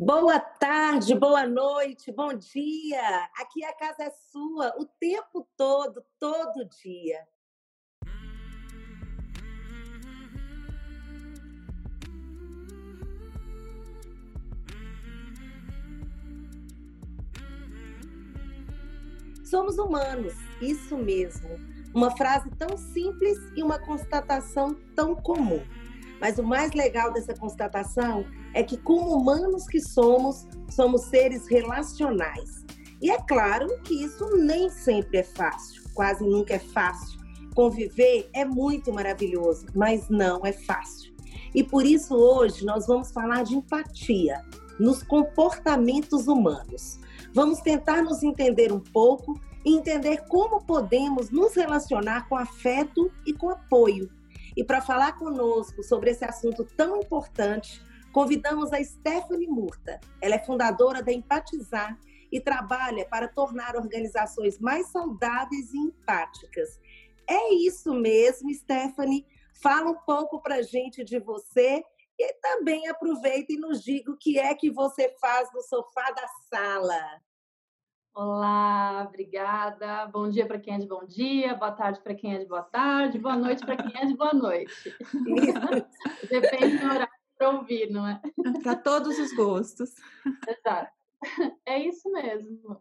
Boa tarde, boa noite, bom dia. Aqui a casa é sua o tempo todo, todo dia. Somos humanos, isso mesmo. Uma frase tão simples e uma constatação tão comum. Mas o mais legal dessa constatação é que, como humanos que somos, somos seres relacionais. E é claro que isso nem sempre é fácil, quase nunca é fácil. Conviver é muito maravilhoso, mas não é fácil. E por isso hoje nós vamos falar de empatia nos comportamentos humanos. Vamos tentar nos entender um pouco e entender como podemos nos relacionar com afeto e com apoio e para falar conosco sobre esse assunto tão importante, convidamos a Stephanie Murta. Ela é fundadora da Empatizar e trabalha para tornar organizações mais saudáveis e empáticas. É isso mesmo, Stephanie. Fala um pouco para a gente de você e também aproveita e nos diga o que é que você faz no sofá da sala. Olá, obrigada. Bom dia para quem é de bom dia, boa tarde para quem é de boa tarde, boa noite para quem é de boa noite. Depende do horário para ouvir, não é? Para todos os gostos. Exato. É isso mesmo.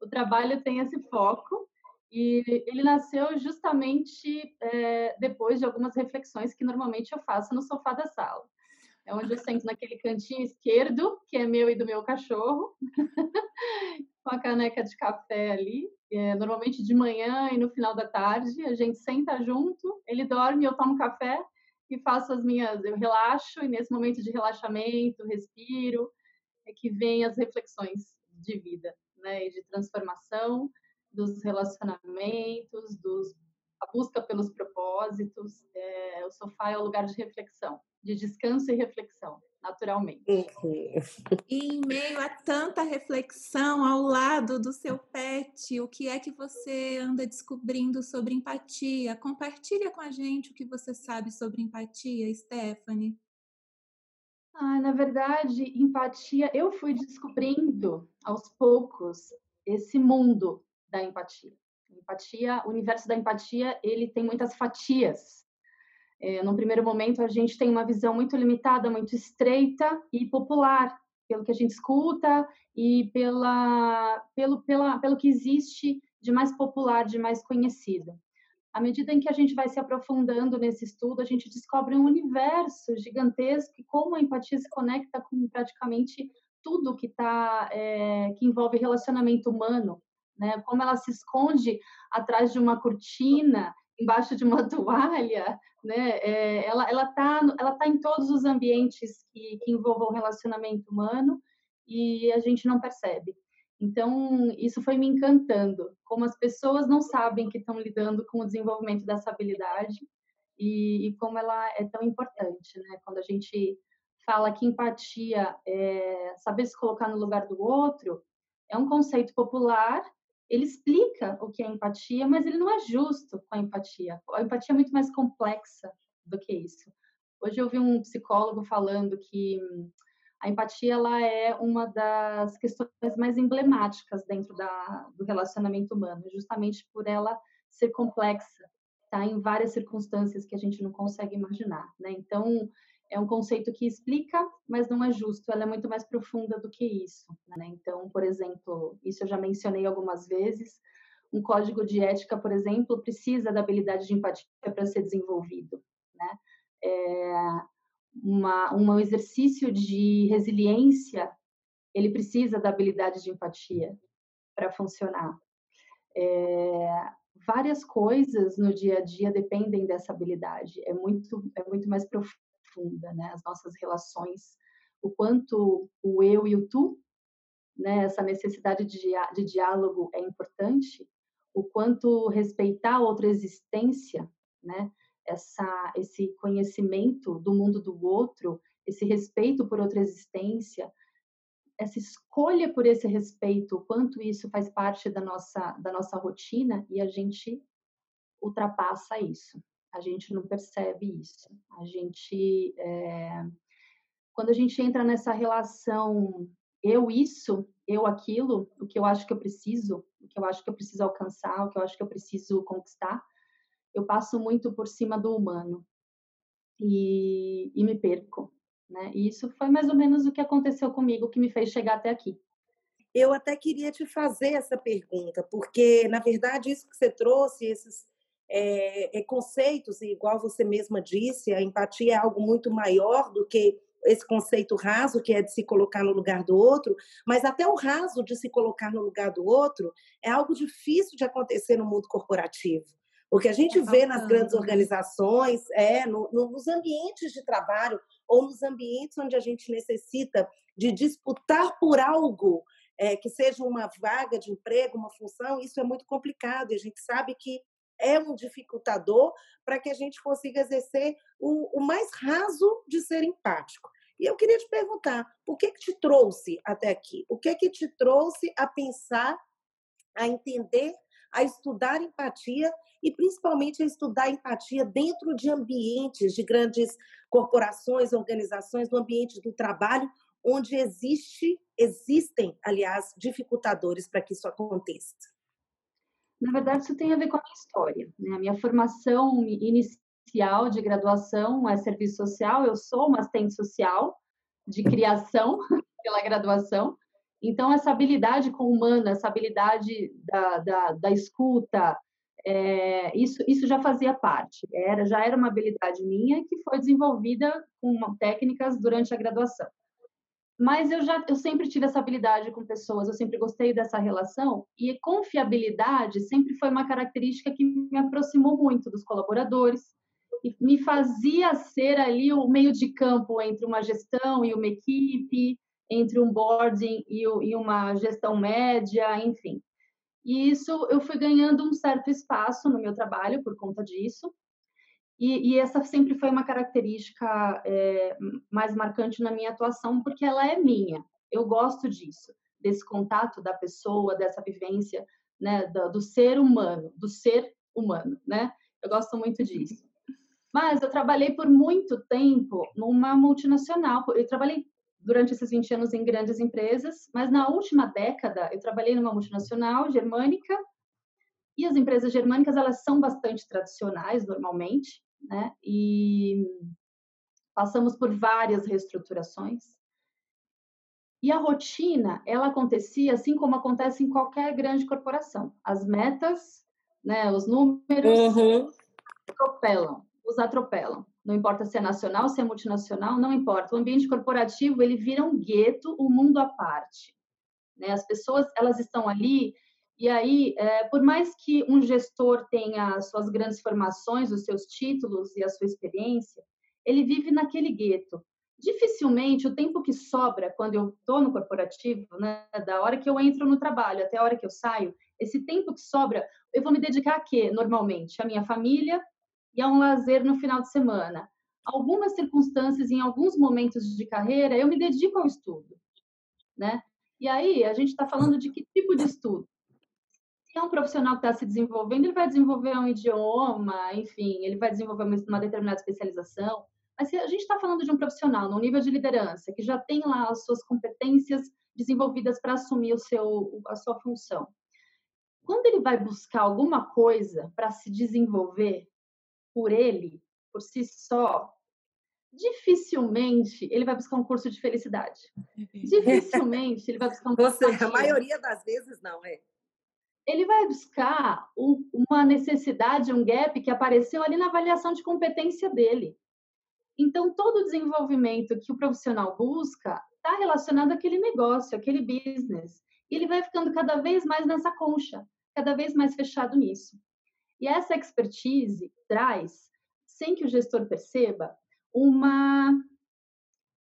O trabalho tem esse foco e ele nasceu justamente é, depois de algumas reflexões que normalmente eu faço no sofá da sala. É onde eu sento naquele cantinho esquerdo, que é meu e do meu cachorro, com a caneca de café ali. É, normalmente de manhã e no final da tarde, a gente senta junto, ele dorme, eu tomo café e faço as minhas, eu relaxo e nesse momento de relaxamento, respiro, é que vem as reflexões de vida, né, e de transformação dos relacionamentos, dos a busca pelos propósitos. É, o sofá é o lugar de reflexão de descanso e reflexão, naturalmente. Uhum. E em meio a tanta reflexão ao lado do seu pet, o que é que você anda descobrindo sobre empatia? Compartilha com a gente o que você sabe sobre empatia, Stephanie. Ah, na verdade, empatia, eu fui descobrindo aos poucos esse mundo da empatia. Empatia, o universo da empatia, ele tem muitas fatias é, num primeiro momento, a gente tem uma visão muito limitada, muito estreita e popular, pelo que a gente escuta e pela, pelo, pela, pelo que existe de mais popular, de mais conhecido. À medida em que a gente vai se aprofundando nesse estudo, a gente descobre um universo gigantesco e como a empatia se conecta com praticamente tudo que tá, é, que envolve relacionamento humano, né? Como ela se esconde atrás de uma cortina embaixo de uma toalha, né? É, ela ela tá ela tá em todos os ambientes que, que envolvam relacionamento humano e a gente não percebe. Então isso foi me encantando, como as pessoas não sabem que estão lidando com o desenvolvimento dessa habilidade e, e como ela é tão importante, né? Quando a gente fala que empatia é saber se colocar no lugar do outro, é um conceito popular ele explica o que é empatia, mas ele não é justo com a empatia. A empatia é muito mais complexa do que isso. Hoje eu vi um psicólogo falando que a empatia ela é uma das questões mais emblemáticas dentro da, do relacionamento humano, justamente por ela ser complexa, tá em várias circunstâncias que a gente não consegue imaginar, né? Então, é um conceito que explica, mas não é justo, ela é muito mais profunda do que isso. Né? Então, por exemplo, isso eu já mencionei algumas vezes, um código de ética, por exemplo, precisa da habilidade de empatia para ser desenvolvido. Né? É uma, um exercício de resiliência, ele precisa da habilidade de empatia para funcionar. É, várias coisas no dia a dia dependem dessa habilidade. É muito, é muito mais profundo profunda, né? As nossas relações, o quanto o eu e o tu, né? Essa necessidade de, de diálogo é importante, o quanto respeitar outra existência, né? Essa, esse conhecimento do mundo do outro, esse respeito por outra existência, essa escolha por esse respeito, o quanto isso faz parte da nossa, da nossa rotina e a gente ultrapassa isso a gente não percebe isso. A gente, é, quando a gente entra nessa relação eu isso, eu aquilo, o que eu acho que eu preciso, o que eu acho que eu preciso alcançar, o que eu acho que eu preciso conquistar, eu passo muito por cima do humano e, e me perco. Né? E isso foi mais ou menos o que aconteceu comigo, que me fez chegar até aqui. Eu até queria te fazer essa pergunta, porque, na verdade, isso que você trouxe, esses é, é, conceitos, igual você mesma disse, a empatia é algo muito maior do que esse conceito raso, que é de se colocar no lugar do outro, mas até o raso de se colocar no lugar do outro é algo difícil de acontecer no mundo corporativo. O que a gente vê nas grandes organizações, é no, no, nos ambientes de trabalho ou nos ambientes onde a gente necessita de disputar por algo é, que seja uma vaga de emprego, uma função, isso é muito complicado e a gente sabe que é um dificultador para que a gente consiga exercer o, o, mais raso de ser empático. E eu queria te perguntar, o que, que te trouxe até aqui? O que que te trouxe a pensar, a entender, a estudar empatia e principalmente a estudar empatia dentro de ambientes de grandes corporações, organizações, no ambiente do trabalho, onde existe, existem, aliás, dificultadores para que isso aconteça? Na verdade, isso tem a ver com a minha história. Né? A minha formação inicial de graduação é serviço social. Eu sou uma assistente social de criação pela graduação. Então, essa habilidade com humana, essa habilidade da, da, da escuta, é, isso, isso já fazia parte. Era, já era uma habilidade minha que foi desenvolvida com técnicas durante a graduação. Mas eu já eu sempre tive essa habilidade com pessoas, eu sempre gostei dessa relação e confiabilidade sempre foi uma característica que me aproximou muito dos colaboradores e me fazia ser ali o meio de campo entre uma gestão e uma equipe, entre um boarding e, e uma gestão média, enfim. E isso eu fui ganhando um certo espaço no meu trabalho por conta disso. E, e, essa sempre foi uma característica é, mais marcante na minha atuação, porque ela é minha. Eu gosto disso, desse contato da pessoa, dessa vivência, né, do, do ser humano, do ser humano, né? Eu gosto muito disso. Mas eu trabalhei por muito tempo numa multinacional. Eu trabalhei durante esses 20 anos em grandes empresas, mas na última década eu trabalhei numa multinacional germânica e as empresas germânicas elas são bastante tradicionais normalmente né? E passamos por várias reestruturações. E a rotina, ela acontecia assim como acontece em qualquer grande corporação. As metas, né, os números uhum. atropelam, os atropelam. Não importa se é nacional, se é multinacional, não importa. O ambiente corporativo, ele vira um gueto, um mundo à parte. Né? As pessoas, elas estão ali e aí, é, por mais que um gestor tenha suas grandes formações, os seus títulos e a sua experiência, ele vive naquele gueto. Dificilmente o tempo que sobra quando eu estou no corporativo, né, da hora que eu entro no trabalho até a hora que eu saio, esse tempo que sobra, eu vou me dedicar a quê, normalmente? A minha família e a um lazer no final de semana. Algumas circunstâncias, em alguns momentos de carreira, eu me dedico ao estudo, né? E aí, a gente está falando de que tipo de estudo? É um profissional que está se desenvolvendo, ele vai desenvolver um idioma, enfim, ele vai desenvolver uma determinada especialização. Mas se a gente está falando de um profissional no nível de liderança, que já tem lá as suas competências desenvolvidas para assumir o seu, a sua função, quando ele vai buscar alguma coisa para se desenvolver por ele, por si só, dificilmente ele vai buscar um curso de felicidade. Dificilmente ele vai buscar um curso. Você, a maioria das vezes não, é ele vai buscar um, uma necessidade, um gap que apareceu ali na avaliação de competência dele. Então, todo o desenvolvimento que o profissional busca está relacionado àquele negócio, àquele business. E ele vai ficando cada vez mais nessa concha, cada vez mais fechado nisso. E essa expertise traz, sem que o gestor perceba, uma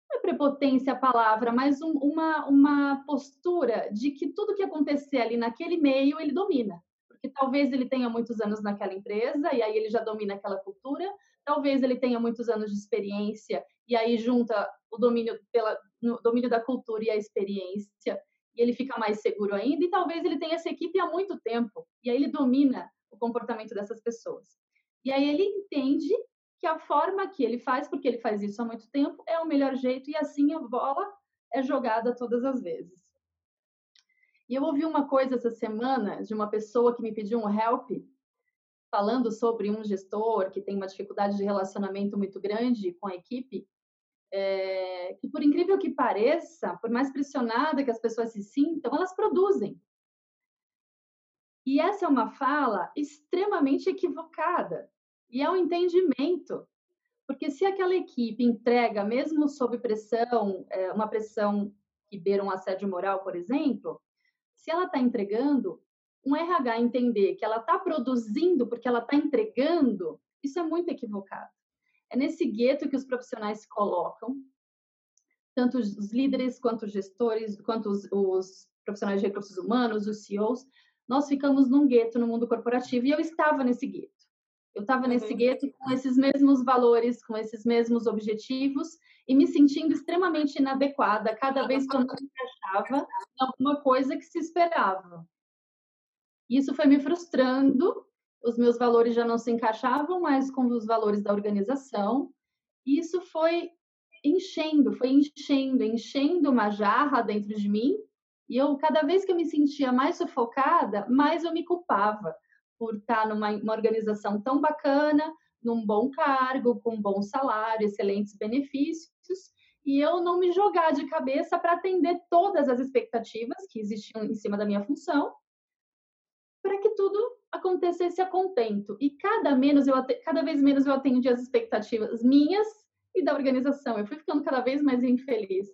não é prepotência a palavra, mas um, uma, uma postura de que tudo que acontecer ali naquele meio ele domina. Porque talvez ele tenha muitos anos naquela empresa e aí ele já domina aquela cultura, talvez ele tenha muitos anos de experiência e aí junta o domínio pela no domínio da cultura e a experiência e ele fica mais seguro ainda e talvez ele tenha essa equipe há muito tempo e aí ele domina o comportamento dessas pessoas. E aí ele entende que a forma que ele faz, porque ele faz isso há muito tempo, é o melhor jeito e assim a bola é jogada todas as vezes. E eu ouvi uma coisa essa semana de uma pessoa que me pediu um help, falando sobre um gestor que tem uma dificuldade de relacionamento muito grande com a equipe, é, que por incrível que pareça, por mais pressionada que as pessoas se sintam, elas produzem. E essa é uma fala extremamente equivocada. E é um entendimento. Porque se aquela equipe entrega, mesmo sob pressão, é, uma pressão que beira um assédio moral, por exemplo, se ela está entregando, um RH entender que ela está produzindo porque ela está entregando, isso é muito equivocado. É nesse gueto que os profissionais se colocam, tanto os líderes, quanto os gestores, quanto os, os profissionais de recursos humanos, os CEOs, nós ficamos num gueto no mundo corporativo e eu estava nesse gueto. Eu estava uhum. nesse gueto com esses mesmos valores, com esses mesmos objetivos e me sentindo extremamente inadequada cada vez que eu não me encaixava em alguma coisa que se esperava. Isso foi me frustrando, os meus valores já não se encaixavam mais com os valores da organização, e isso foi enchendo, foi enchendo, enchendo uma jarra dentro de mim, e eu, cada vez que eu me sentia mais sufocada, mais eu me culpava por estar numa organização tão bacana, num bom cargo, com um bom salário, excelentes benefícios, e eu não me jogar de cabeça para atender todas as expectativas que existiam em cima da minha função, para que tudo acontecesse a contento. E cada, menos eu, cada vez menos eu atendi as expectativas minhas e da organização. Eu fui ficando cada vez mais infeliz.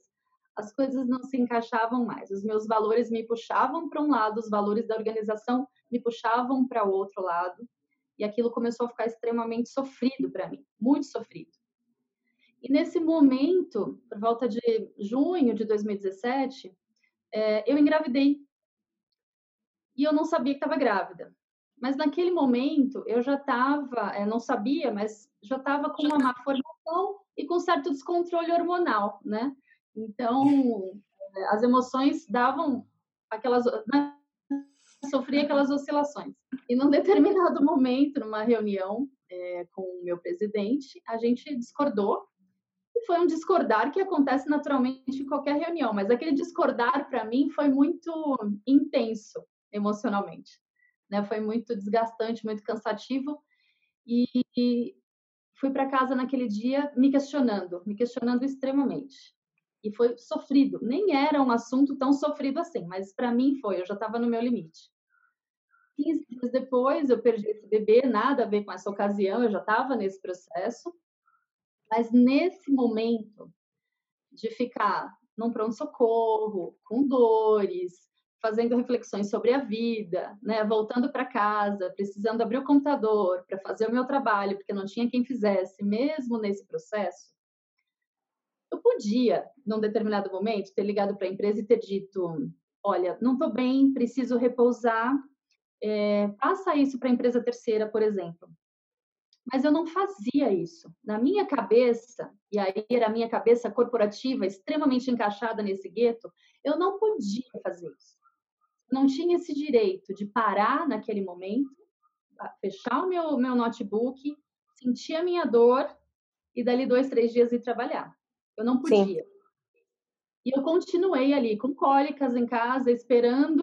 As coisas não se encaixavam mais. Os meus valores me puxavam para um lado, os valores da organização me puxavam para o outro lado. E aquilo começou a ficar extremamente sofrido para mim, muito sofrido. E nesse momento, por volta de junho de 2017, é, eu engravidei. E eu não sabia que estava grávida. Mas naquele momento eu já estava, é, não sabia, mas já estava com uma má formação e com certo descontrole hormonal, né? Então, é, as emoções davam aquelas. Né? Sofria aquelas oscilações. E num determinado momento, numa reunião é, com o meu presidente, a gente discordou. E foi um discordar que acontece naturalmente em qualquer reunião, mas aquele discordar, para mim, foi muito intenso emocionalmente. Né? Foi muito desgastante, muito cansativo. E, e fui para casa naquele dia me questionando, me questionando extremamente. E foi sofrido. Nem era um assunto tão sofrido assim, mas para mim foi. Eu já estava no meu limite. 15 dias depois, eu perdi esse bebê, nada a ver com essa ocasião, eu já estava nesse processo. Mas nesse momento de ficar num pronto-socorro, com dores, fazendo reflexões sobre a vida, né, voltando para casa, precisando abrir o computador para fazer o meu trabalho, porque não tinha quem fizesse, mesmo nesse processo, eu podia, num determinado momento, ter ligado para a empresa e ter dito: olha, não estou bem, preciso repousar, é, passa isso para a empresa terceira, por exemplo. Mas eu não fazia isso. Na minha cabeça, e aí era a minha cabeça corporativa extremamente encaixada nesse gueto, eu não podia fazer isso não tinha esse direito de parar naquele momento, fechar o meu, meu notebook, sentir a minha dor e dali dois, três dias ir trabalhar. Eu não podia. Sim. E eu continuei ali com cólicas em casa, esperando,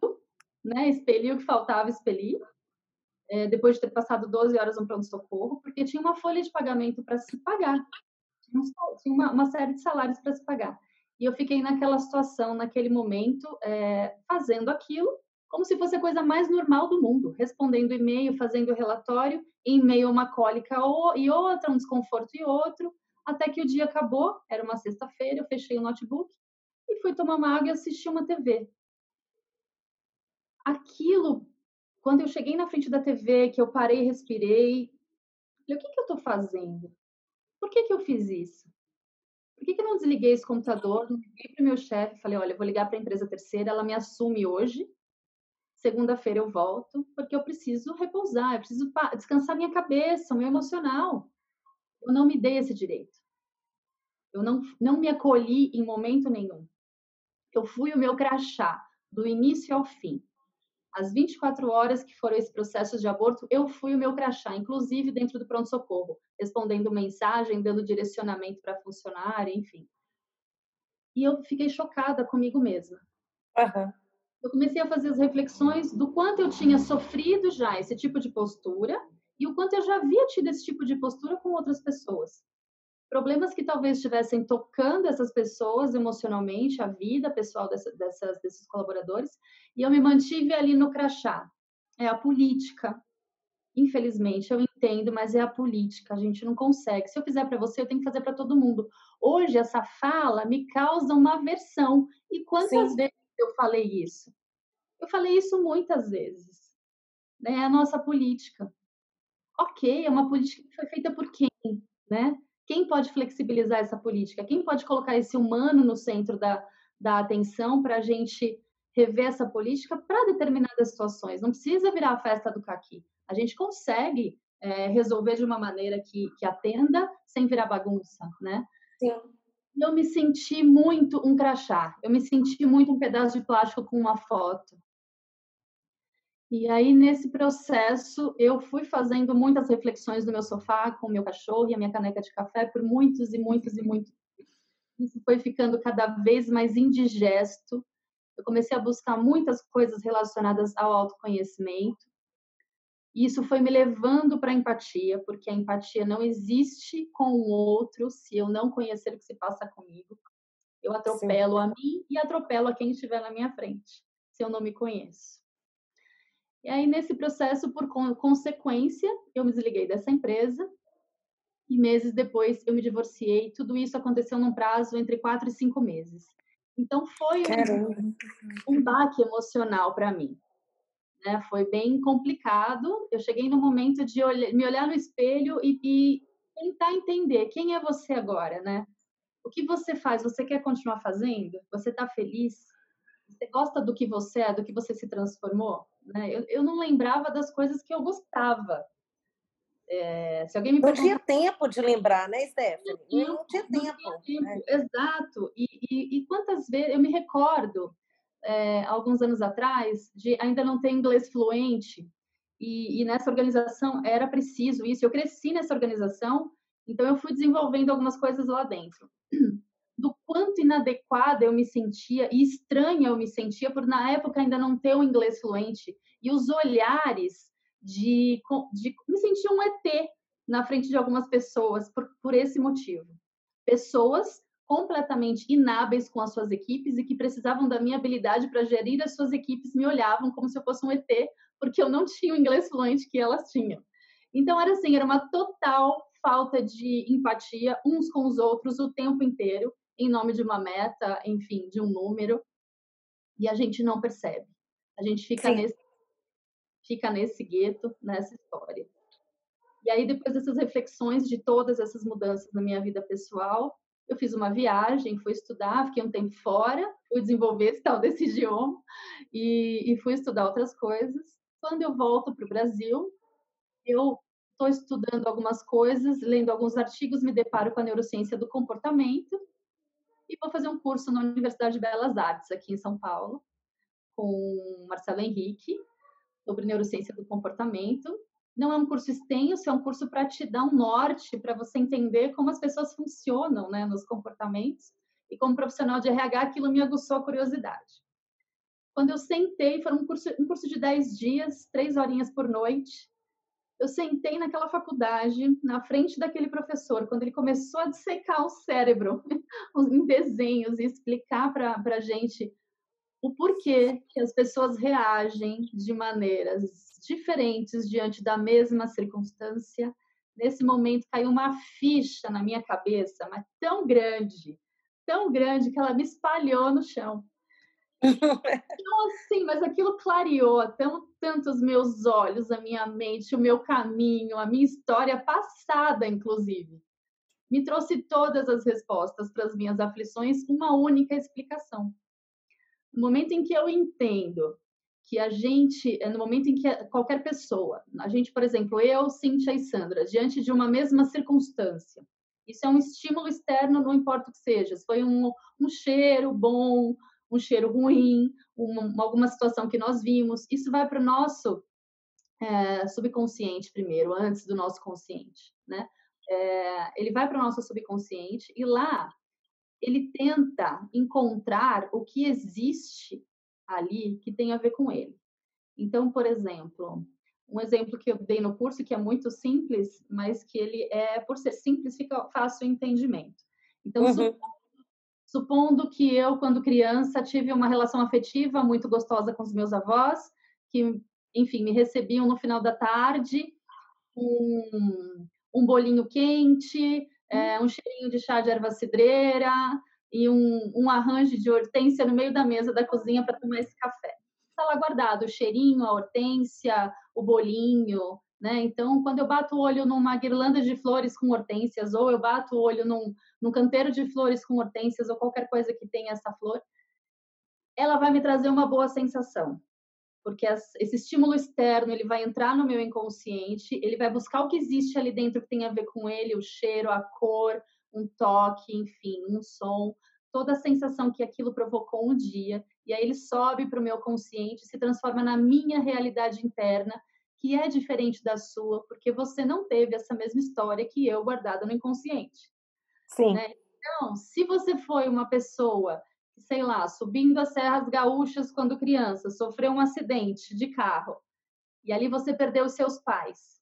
né, expelir o que faltava expelir, é, depois de ter passado 12 horas no pronto-socorro, porque tinha uma folha de pagamento para se pagar. Tinha uma, uma série de salários para se pagar. E eu fiquei naquela situação, naquele momento, é, fazendo aquilo como se fosse a coisa mais normal do mundo, respondendo e-mail, fazendo relatório, em meio a uma cólica e outra, um desconforto e outro, até que o dia acabou, era uma sexta-feira, eu fechei o notebook e fui tomar uma água e assistir uma TV. Aquilo, quando eu cheguei na frente da TV, que eu parei, respirei, falei, o que, que eu estou fazendo? Por que, que eu fiz isso? por que, que eu não desliguei esse computador? Não liguei para o meu chefe, falei, olha, eu vou ligar para a empresa terceira, ela me assume hoje, segunda-feira eu volto, porque eu preciso repousar, eu preciso descansar minha cabeça, meu emocional. Eu não me dei esse direito. Eu não, não me acolhi em momento nenhum. Eu fui o meu crachá, do início ao fim. As 24 horas que foram esse processo de aborto, eu fui o meu crachá, inclusive dentro do pronto-socorro, respondendo mensagem, dando direcionamento para funcionário, enfim. E eu fiquei chocada comigo mesma. Uhum. Eu comecei a fazer as reflexões do quanto eu tinha sofrido já esse tipo de postura e o quanto eu já havia tido esse tipo de postura com outras pessoas problemas que talvez estivessem tocando essas pessoas emocionalmente, a vida pessoal dessa, dessas, desses colaboradores, e eu me mantive ali no crachá. É a política. Infelizmente, eu entendo, mas é a política, a gente não consegue. Se eu fizer para você, eu tenho que fazer para todo mundo. Hoje, essa fala me causa uma aversão. E quantas Sim. vezes eu falei isso? Eu falei isso muitas vezes. É a nossa política. Ok, é uma política que foi feita por quem? Né? Quem pode flexibilizar essa política? Quem pode colocar esse humano no centro da, da atenção para a gente rever essa política para determinadas situações? Não precisa virar a festa do caqui. A gente consegue é, resolver de uma maneira que, que atenda sem virar bagunça, né? Sim. Eu me senti muito um crachá. Eu me senti muito um pedaço de plástico com uma foto. E aí, nesse processo, eu fui fazendo muitas reflexões no meu sofá com o meu cachorro e a minha caneca de café por muitos e muitos e muitos. Isso foi ficando cada vez mais indigesto. Eu comecei a buscar muitas coisas relacionadas ao autoconhecimento. E isso foi me levando para a empatia, porque a empatia não existe com o outro se eu não conhecer o que se passa comigo. Eu atropelo Sim. a mim e atropelo a quem estiver na minha frente, se eu não me conheço. E aí, nesse processo, por consequência, eu me desliguei dessa empresa e meses depois eu me divorciei. Tudo isso aconteceu num prazo entre quatro e cinco meses. Então, foi um, um baque emocional para mim. Né? Foi bem complicado. Eu cheguei no momento de me olhar no espelho e, e tentar entender quem é você agora, né? O que você faz? Você quer continuar fazendo? Você está feliz? Você gosta do que você é, do que você se transformou? Né? Eu, eu não lembrava das coisas que eu gostava. É, se alguém me não tinha tempo de lembrar, né, Stephanie? Não, não tinha não tempo. Tinha tempo. Né? Exato. E, e, e, quantas vezes eu me recordo, é, alguns anos atrás, de ainda não ter inglês fluente. E, e, nessa organização era preciso isso. Eu cresci nessa organização, então eu fui desenvolvendo algumas coisas lá dentro quanto inadequada eu me sentia e estranha eu me sentia por na época ainda não ter o inglês fluente e os olhares de, de me sentir um ET na frente de algumas pessoas por, por esse motivo. Pessoas completamente inábeis com as suas equipes e que precisavam da minha habilidade para gerir as suas equipes me olhavam como se eu fosse um ET, porque eu não tinha o inglês fluente que elas tinham. Então era assim, era uma total falta de empatia uns com os outros o tempo inteiro em nome de uma meta, enfim, de um número, e a gente não percebe. A gente fica nesse fica nesse gueto, nessa história. E aí depois dessas reflexões de todas essas mudanças na minha vida pessoal, eu fiz uma viagem, fui estudar, fiquei um tempo fora, fui desenvolver esse tal desse idioma e, e fui estudar outras coisas. Quando eu volto para o Brasil, eu estou estudando algumas coisas, lendo alguns artigos, me deparo com a neurociência do comportamento e vou fazer um curso na Universidade de Belas Artes, aqui em São Paulo, com Marcelo Henrique, sobre neurociência do comportamento. Não é um curso extenso, é um curso para te dar um norte, para você entender como as pessoas funcionam né, nos comportamentos. E como profissional de RH, aquilo me aguçou a curiosidade. Quando eu sentei, foi um curso, um curso de 10 dias, três horinhas por noite, eu sentei naquela faculdade, na frente daquele professor, quando ele começou a dissecar o cérebro em desenhos e explicar para a gente o porquê que as pessoas reagem de maneiras diferentes diante da mesma circunstância. Nesse momento caiu uma ficha na minha cabeça, mas tão grande, tão grande que ela me espalhou no chão. Então, assim, mas aquilo clareou tão, tanto os meus olhos, a minha mente, o meu caminho, a minha história passada, inclusive. Me trouxe todas as respostas para as minhas aflições, uma única explicação. No momento em que eu entendo que a gente, no momento em que qualquer pessoa, a gente, por exemplo, eu, Cíntia e Sandra, diante de uma mesma circunstância, isso é um estímulo externo, não importa o que seja, se foi um, um cheiro bom, um cheiro ruim, uma, alguma situação que nós vimos. Isso vai para o nosso é, subconsciente primeiro, antes do nosso consciente, né? É, ele vai para o nosso subconsciente e lá ele tenta encontrar o que existe ali que tem a ver com ele. Então, por exemplo, um exemplo que eu dei no curso que é muito simples, mas que ele é, por ser simples, fica fácil o entendimento. Então, uhum. Supondo que eu, quando criança, tive uma relação afetiva muito gostosa com os meus avós, que, enfim, me recebiam no final da tarde, um, um bolinho quente, é, um cheirinho de chá de erva cidreira e um, um arranjo de hortência no meio da mesa da cozinha para tomar esse café está lá guardado, o cheirinho, a hortência, o bolinho, né? Então, quando eu bato o olho numa guirlanda de flores com hortênsias, ou eu bato o olho num, num canteiro de flores com hortênsias, ou qualquer coisa que tenha essa flor, ela vai me trazer uma boa sensação. Porque esse estímulo externo, ele vai entrar no meu inconsciente, ele vai buscar o que existe ali dentro que tem a ver com ele, o cheiro, a cor, um toque, enfim, um som, toda a sensação que aquilo provocou um dia, e aí ele sobe para o meu consciente, se transforma na minha realidade interna, que é diferente da sua, porque você não teve essa mesma história que eu guardada no inconsciente. Sim. Né? Então, se você foi uma pessoa, sei lá, subindo as serras gaúchas quando criança, sofreu um acidente de carro, e ali você perdeu os seus pais,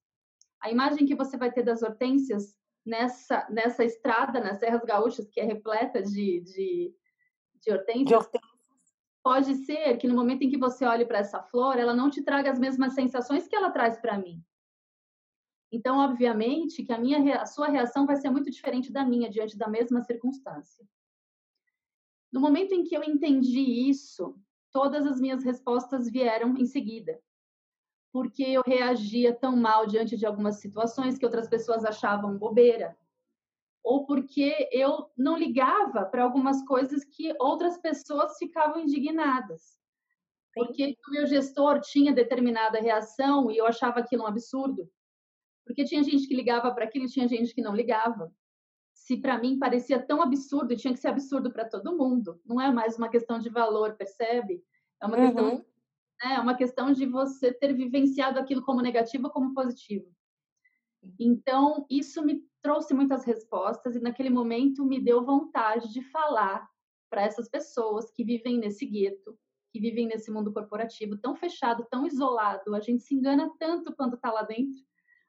a imagem que você vai ter das hortênsias nessa, nessa estrada, nas Serras Gaúchas, que é repleta de, de, de hortênsias, de hortênsias, pode ser que no momento em que você olhe para essa flor, ela não te traga as mesmas sensações que ela traz para mim. Então, obviamente, que a, minha, a sua reação vai ser muito diferente da minha diante da mesma circunstância. No momento em que eu entendi isso, todas as minhas respostas vieram em seguida porque eu reagia tão mal diante de algumas situações que outras pessoas achavam bobeira, ou porque eu não ligava para algumas coisas que outras pessoas ficavam indignadas. Porque o meu gestor tinha determinada reação e eu achava aquilo um absurdo. Porque tinha gente que ligava para aquilo e tinha gente que não ligava. Se para mim parecia tão absurdo, tinha que ser absurdo para todo mundo. Não é mais uma questão de valor, percebe? É uma uhum. questão né? É uma questão de você ter vivenciado aquilo como negativo ou como positivo. Então, isso me trouxe muitas respostas e naquele momento me deu vontade de falar para essas pessoas que vivem nesse gueto, que vivem nesse mundo corporativo tão fechado, tão isolado. A gente se engana tanto quando está lá dentro,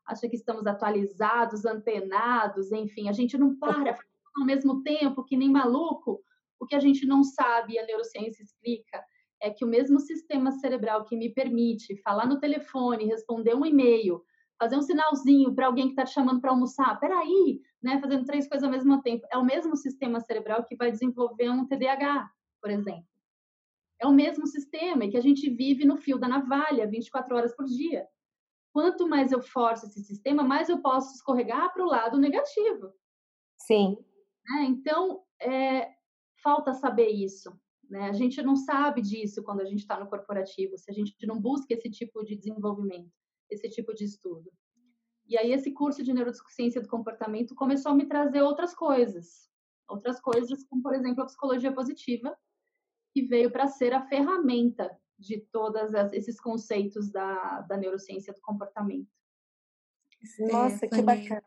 acha que estamos atualizados, antenados, enfim, a gente não para ao mesmo tempo que nem maluco. O que a gente não sabe, a neurociência explica, é que o mesmo sistema cerebral que me permite falar no telefone, responder um e-mail, fazer um sinalzinho para alguém que está te chamando para almoçar, peraí, né, fazendo três coisas ao mesmo tempo, é o mesmo sistema cerebral que vai desenvolver um TDAH, por exemplo. É o mesmo sistema e que a gente vive no fio da navalha 24 horas por dia. Quanto mais eu forço esse sistema, mais eu posso escorregar para o lado negativo. Sim. É, então, é, falta saber isso. Né? A gente não sabe disso quando a gente está no corporativo, se a gente não busca esse tipo de desenvolvimento, esse tipo de estudo. E aí esse curso de neurociência do comportamento começou a me trazer outras coisas, outras coisas como por exemplo a psicologia positiva, que veio para ser a ferramenta de todos esses conceitos da, da neurociência do comportamento. Nossa, que bacana.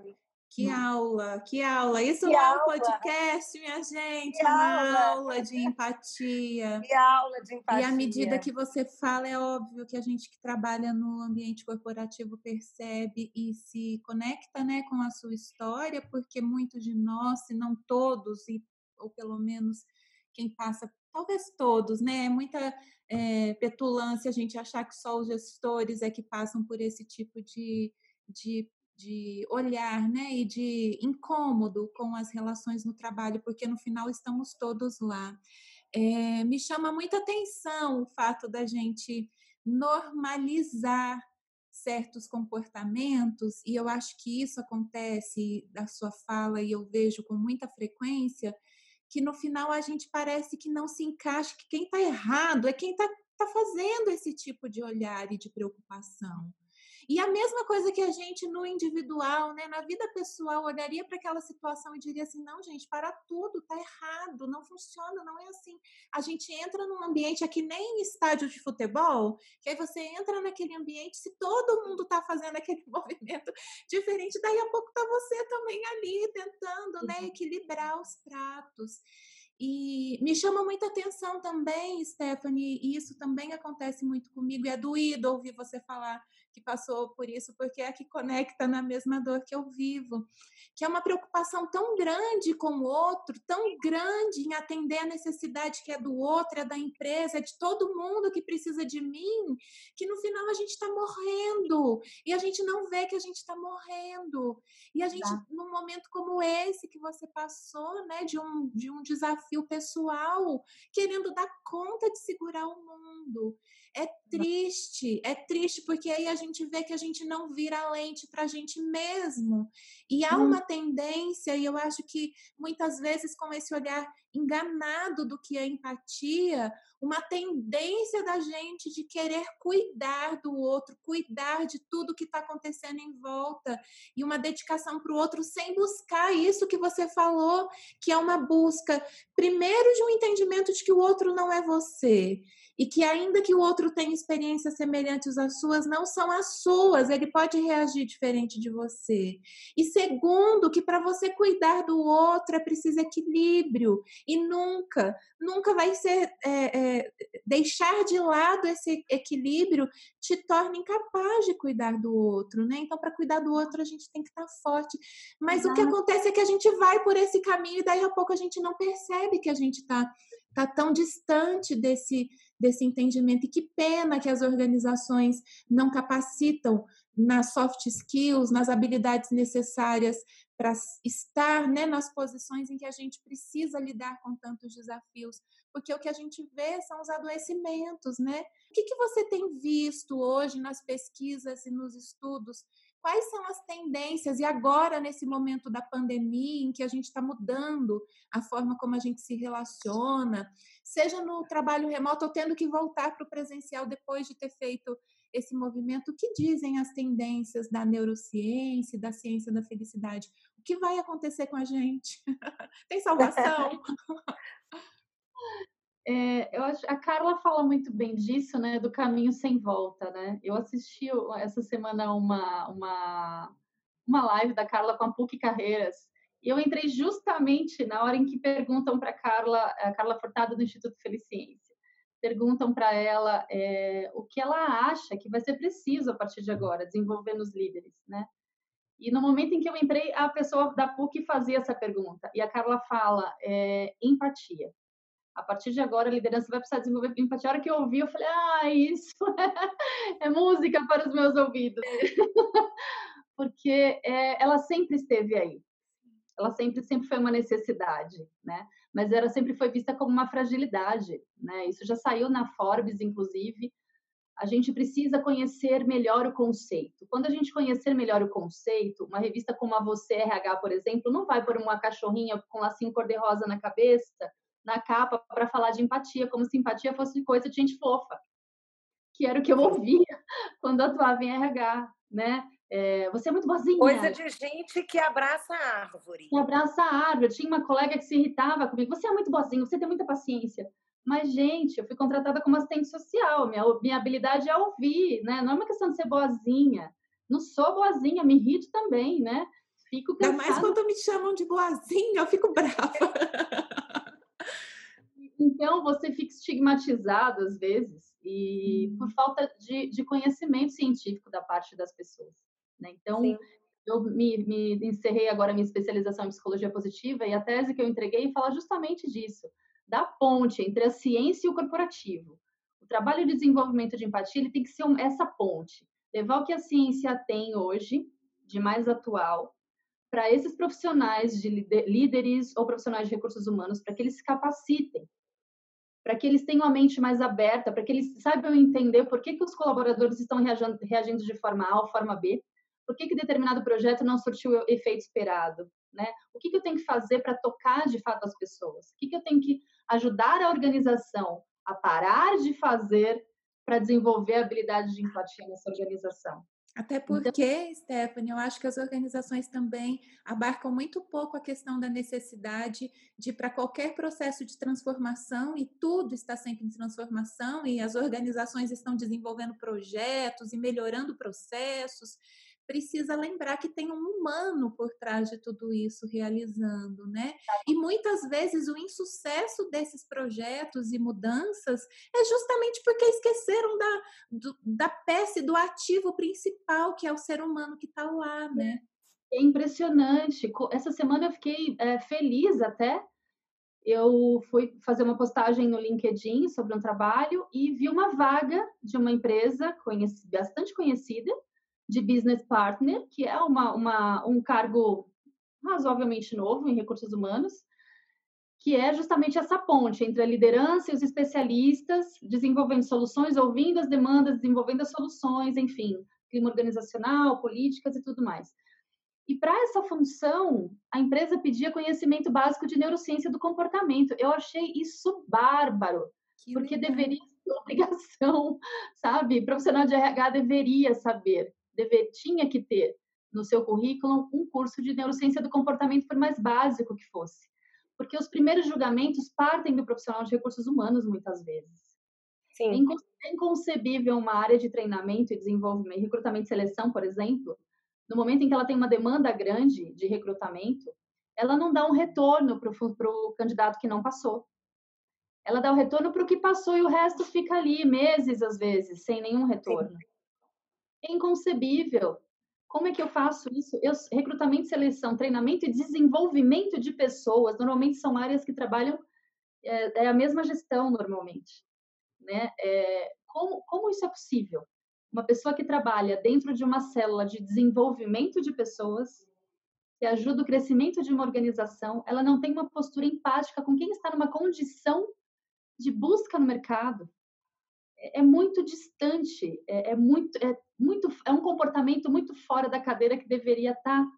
Que hum. aula, que aula. Isso que não é um podcast, minha gente, que é uma aula. aula de empatia. Que aula de empatia. E à medida que você fala, é óbvio que a gente que trabalha no ambiente corporativo percebe e se conecta né, com a sua história, porque muitos de nós, se não todos, e, ou pelo menos quem passa, talvez todos, né? É muita é, petulância a gente achar que só os gestores é que passam por esse tipo de, de de olhar, né, e de incômodo com as relações no trabalho, porque no final estamos todos lá. É, me chama muita atenção o fato da gente normalizar certos comportamentos, e eu acho que isso acontece da sua fala e eu vejo com muita frequência, que no final a gente parece que não se encaixa, que quem está errado é quem está tá fazendo esse tipo de olhar e de preocupação. E a mesma coisa que a gente no individual, né, na vida pessoal, olharia para aquela situação e diria assim: não, gente, para tudo, tá errado, não funciona, não é assim. A gente entra num ambiente aqui, nem em estádio de futebol, que aí você entra naquele ambiente, se todo mundo tá fazendo aquele movimento diferente, daí a pouco tá você também ali tentando, né, uhum. equilibrar os pratos. E me chama muita atenção também, Stephanie, e isso também acontece muito comigo, e é doído ouvir você falar que passou por isso, porque é que conecta na mesma dor que eu vivo, que é uma preocupação tão grande com o outro, tão grande em atender a necessidade que é do outro, é da empresa, é de todo mundo que precisa de mim, que no final a gente está morrendo e a gente não vê que a gente está morrendo. E a gente, tá. num momento como esse que você passou, né, de um, de um desafio pessoal, querendo dar conta de segurar o mundo. É triste, é triste, porque aí a gente vê que a gente não vira a lente para a gente mesmo. E há uma tendência, e eu acho que muitas vezes com esse olhar enganado do que é empatia, uma tendência da gente de querer cuidar do outro, cuidar de tudo que está acontecendo em volta, e uma dedicação para o outro sem buscar isso que você falou, que é uma busca, primeiro, de um entendimento de que o outro não é você e que ainda que o outro tenha experiências semelhantes às suas, não são as suas, ele pode reagir diferente de você. E segundo, que para você cuidar do outro é preciso equilíbrio e nunca, nunca vai ser é, é, deixar de lado esse equilíbrio te torna incapaz de cuidar do outro, né? Então, para cuidar do outro, a gente tem que estar tá forte. Mas o que acontece é que a gente vai por esse caminho e daí a pouco a gente não percebe que a gente está tá tão distante desse desse entendimento. E que pena que as organizações não capacitam nas soft skills, nas habilidades necessárias para estar né, nas posições em que a gente precisa lidar com tantos desafios, porque o que a gente vê são os adoecimentos, né? O que, que você tem visto hoje nas pesquisas e nos estudos quais são as tendências e agora nesse momento da pandemia em que a gente está mudando a forma como a gente se relaciona, seja no trabalho remoto ou tendo que voltar para o presencial depois de ter feito esse movimento, o que dizem as tendências da neurociência, da ciência da felicidade? O que vai acontecer com a gente? Tem salvação? É, eu acho, a Carla fala muito bem disso, né, do caminho sem volta, né? Eu assisti essa semana uma, uma, uma live da Carla com a PUC Carreiras, e eu entrei justamente na hora em que perguntam para Carla, a Carla Furtado do Instituto Feliciência, perguntam para ela é, o que ela acha que vai ser preciso a partir de agora desenvolver nos líderes, né? E no momento em que eu entrei, a pessoa da PUC fazia essa pergunta e a Carla fala é, empatia a partir de agora a liderança vai precisar desenvolver empatia. A hora que eu ouvi, eu falei, ah, isso é, música para os meus ouvidos. Porque é, ela sempre esteve aí. Ela sempre, sempre foi uma necessidade, né? Mas ela sempre foi vista como uma fragilidade, né? Isso já saiu na Forbes, inclusive. A gente precisa conhecer melhor o conceito. Quando a gente conhecer melhor o conceito, uma revista como a Você RH, por exemplo, não vai pôr uma cachorrinha com lacinho cor-de-rosa na cabeça na capa para falar de empatia, como se empatia fosse coisa de gente fofa, que era o que eu ouvia quando atuava em RH, né? É, você é muito boazinha. Coisa de gente que abraça a árvore. Que abraça a árvore. tinha uma colega que se irritava comigo. Você é muito boazinha, você tem muita paciência. Mas, gente, eu fui contratada como assistente social. Minha, minha habilidade é ouvir, né? Não é uma questão de ser boazinha. Não sou boazinha, me irrito também, né? Fico cansada. Ainda mais quando me chamam de boazinha, eu fico brava. Então, você fica estigmatizado às vezes, e hum. por falta de, de, conhecimento científico da parte das pessoas. Né? Então, Sim. eu me, me, encerrei agora minha especialização em psicologia positiva, e a tese que eu entreguei fala justamente disso, da ponte entre a ciência e o corporativo. O trabalho de desenvolvimento de empatia ele tem que ser essa ponte, levar o que a ciência tem hoje, de mais atual, para esses profissionais de líderes ou profissionais de recursos humanos, para que eles se capacitem para que eles tenham a mente mais aberta, para que eles saibam entender por que, que os colaboradores estão reagindo, reagindo de forma A ou forma B, por que, que determinado projeto não surtiu o efeito esperado, né? O que, que eu tenho que fazer para tocar de fato as pessoas? O que, que eu tenho que ajudar a organização a parar de fazer para desenvolver a habilidade de empatia nessa organização? Até então porque, então, Stephanie, eu acho que as organizações também abarcam muito pouco a questão da necessidade de, para qualquer processo de transformação, e tudo está sempre em transformação, e as organizações estão desenvolvendo projetos e melhorando processos, precisa lembrar que tem um humano por trás de tudo isso realizando, né? E muitas vezes o insucesso desses projetos e mudanças é justamente porque esqueceram da, do, da peça, do ativo principal, que é o ser humano que está lá, né? É impressionante. Essa semana eu fiquei é, feliz até. Eu fui fazer uma postagem no LinkedIn sobre um trabalho e vi uma vaga de uma empresa conheci, bastante conhecida de business partner, que é uma, uma, um cargo razoavelmente novo em recursos humanos, que é justamente essa ponte entre a liderança e os especialistas, desenvolvendo soluções, ouvindo as demandas, desenvolvendo as soluções, enfim, clima organizacional, políticas e tudo mais. E para essa função, a empresa pedia conhecimento básico de neurociência do comportamento. Eu achei isso bárbaro, que porque legal. deveria ser obrigação, sabe? profissional de RH deveria saber dever, tinha que ter no seu currículo um curso de neurociência do comportamento, por mais básico que fosse. Porque os primeiros julgamentos partem do profissional de recursos humanos, muitas vezes. Sim. É inconcebível uma área de treinamento e desenvolvimento, recrutamento e seleção, por exemplo, no momento em que ela tem uma demanda grande de recrutamento, ela não dá um retorno para o candidato que não passou. Ela dá o retorno para o que passou e o resto fica ali meses, às vezes, sem nenhum retorno. Sim. É inconcebível. Como é que eu faço isso? Eu, recrutamento, seleção, treinamento e desenvolvimento de pessoas, normalmente são áreas que trabalham, é, é a mesma gestão normalmente. Né? É, como, como isso é possível? Uma pessoa que trabalha dentro de uma célula de desenvolvimento de pessoas, que ajuda o crescimento de uma organização, ela não tem uma postura empática com quem está numa condição de busca no mercado. É, é muito distante, é, é muito, é muito, é um comportamento muito fora da cadeira que deveria estar. Tá,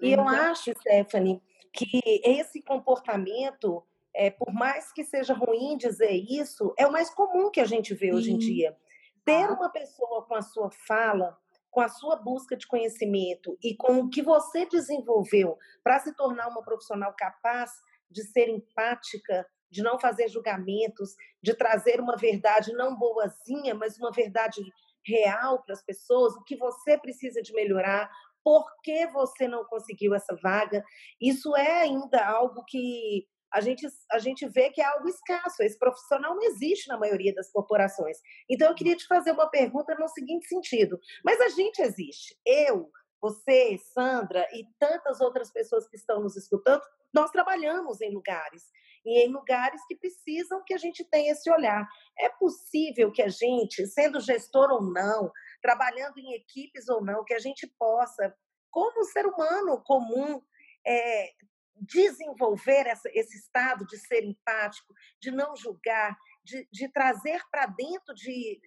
e eu então acho, Stephanie, que esse comportamento, é, por mais que seja ruim dizer isso, é o mais comum que a gente vê Sim. hoje em dia. Ter uma pessoa com a sua fala, com a sua busca de conhecimento e com o que você desenvolveu para se tornar uma profissional capaz de ser empática, de não fazer julgamentos, de trazer uma verdade não boazinha, mas uma verdade real para as pessoas, o que você precisa de melhorar, por que você não conseguiu essa vaga. Isso é ainda algo que a gente, a gente vê que é algo escasso. Esse profissional não existe na maioria das corporações. Então, eu queria te fazer uma pergunta no seguinte sentido: mas a gente existe. Eu, você, Sandra e tantas outras pessoas que estão nos escutando, nós trabalhamos em lugares e em lugares que precisam que a gente tenha esse olhar. É possível que a gente, sendo gestor ou não, trabalhando em equipes ou não, que a gente possa, como ser humano comum, é, desenvolver essa, esse estado de ser empático, de não julgar, de, de trazer para dentro de,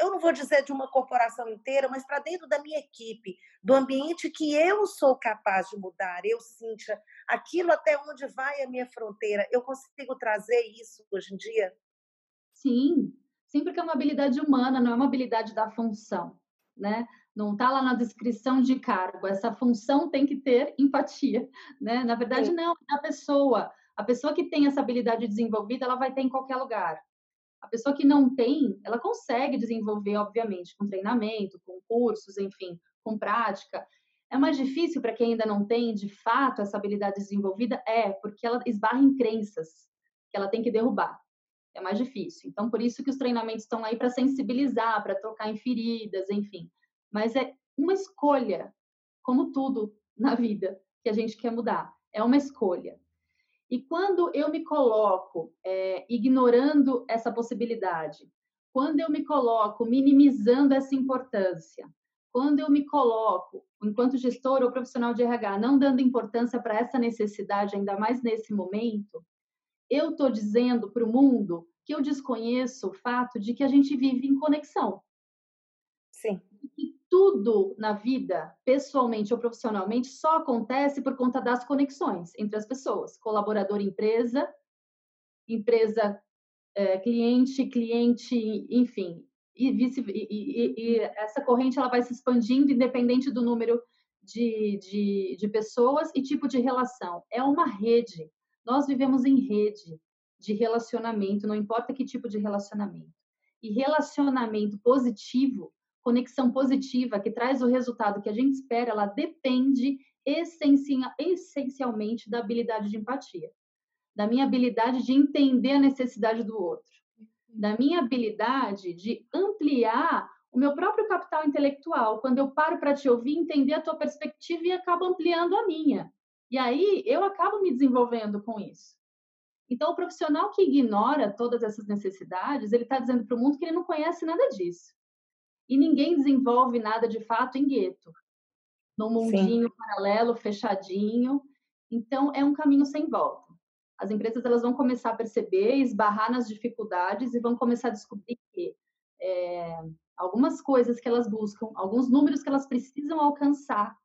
eu não vou dizer de uma corporação inteira, mas para dentro da minha equipe, do ambiente que eu sou capaz de mudar, eu, Cíntia, aquilo até onde vai a minha fronteira, eu consigo trazer isso hoje em dia? Sim, sim, porque é uma habilidade humana, não é uma habilidade da função, né? Não está lá na descrição de cargo. Essa função tem que ter empatia, né? Na verdade, sim. não. A pessoa, a pessoa que tem essa habilidade desenvolvida, ela vai ter em qualquer lugar. A pessoa que não tem, ela consegue desenvolver, obviamente, com treinamento, com cursos, enfim, com prática. É mais difícil para quem ainda não tem, de fato, essa habilidade desenvolvida? É, porque ela esbarra em crenças que ela tem que derrubar. É mais difícil. Então, por isso que os treinamentos estão aí para sensibilizar, para tocar em feridas, enfim. Mas é uma escolha, como tudo na vida que a gente quer mudar. É uma escolha. E quando eu me coloco é, ignorando essa possibilidade, quando eu me coloco minimizando essa importância, quando eu me coloco, enquanto gestor ou profissional de RH, não dando importância para essa necessidade, ainda mais nesse momento, eu estou dizendo para o mundo que eu desconheço o fato de que a gente vive em conexão. Sim tudo na vida, pessoalmente ou profissionalmente, só acontece por conta das conexões entre as pessoas, colaborador empresa, empresa é, cliente, cliente, enfim. e, vice, e, e, e, essa corrente ela vai se expandindo independente do número de, de, de pessoas e tipo de relação. É uma rede. Nós vivemos em rede de relacionamento, não importa que tipo de relacionamento. E relacionamento positivo, conexão positiva, que traz o resultado que a gente espera, ela depende essencialmente da habilidade de empatia, da minha habilidade de entender a necessidade do outro, da minha habilidade de ampliar o meu próprio capital intelectual. Quando eu paro para te ouvir, entender a tua perspectiva e acabo ampliando a minha. E aí eu acabo me desenvolvendo com isso. Então, o profissional que ignora todas essas necessidades, ele está dizendo para o mundo que ele não conhece nada disso. E ninguém desenvolve nada de fato em gueto, num mundinho Sim. paralelo, fechadinho. Então, é um caminho sem volta. As empresas elas vão começar a perceber, esbarrar nas dificuldades e vão começar a descobrir que é, algumas coisas que elas buscam, alguns números que elas precisam alcançar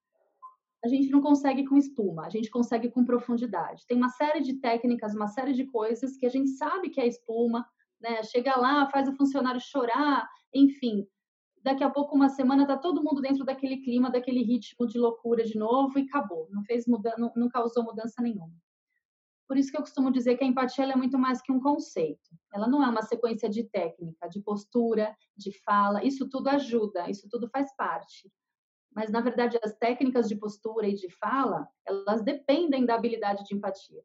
a gente não consegue com espuma, a gente consegue com profundidade. Tem uma série de técnicas, uma série de coisas que a gente sabe que é espuma, né? Chega lá, faz o funcionário chorar, enfim. Daqui a pouco, uma semana, tá todo mundo dentro daquele clima, daquele ritmo de loucura de novo e acabou. Não fez mudança, não, não causou mudança nenhuma. Por isso que eu costumo dizer que a empatia é muito mais que um conceito. Ela não é uma sequência de técnica, de postura, de fala. Isso tudo ajuda, isso tudo faz parte mas na verdade as técnicas de postura e de fala, elas dependem da habilidade de empatia.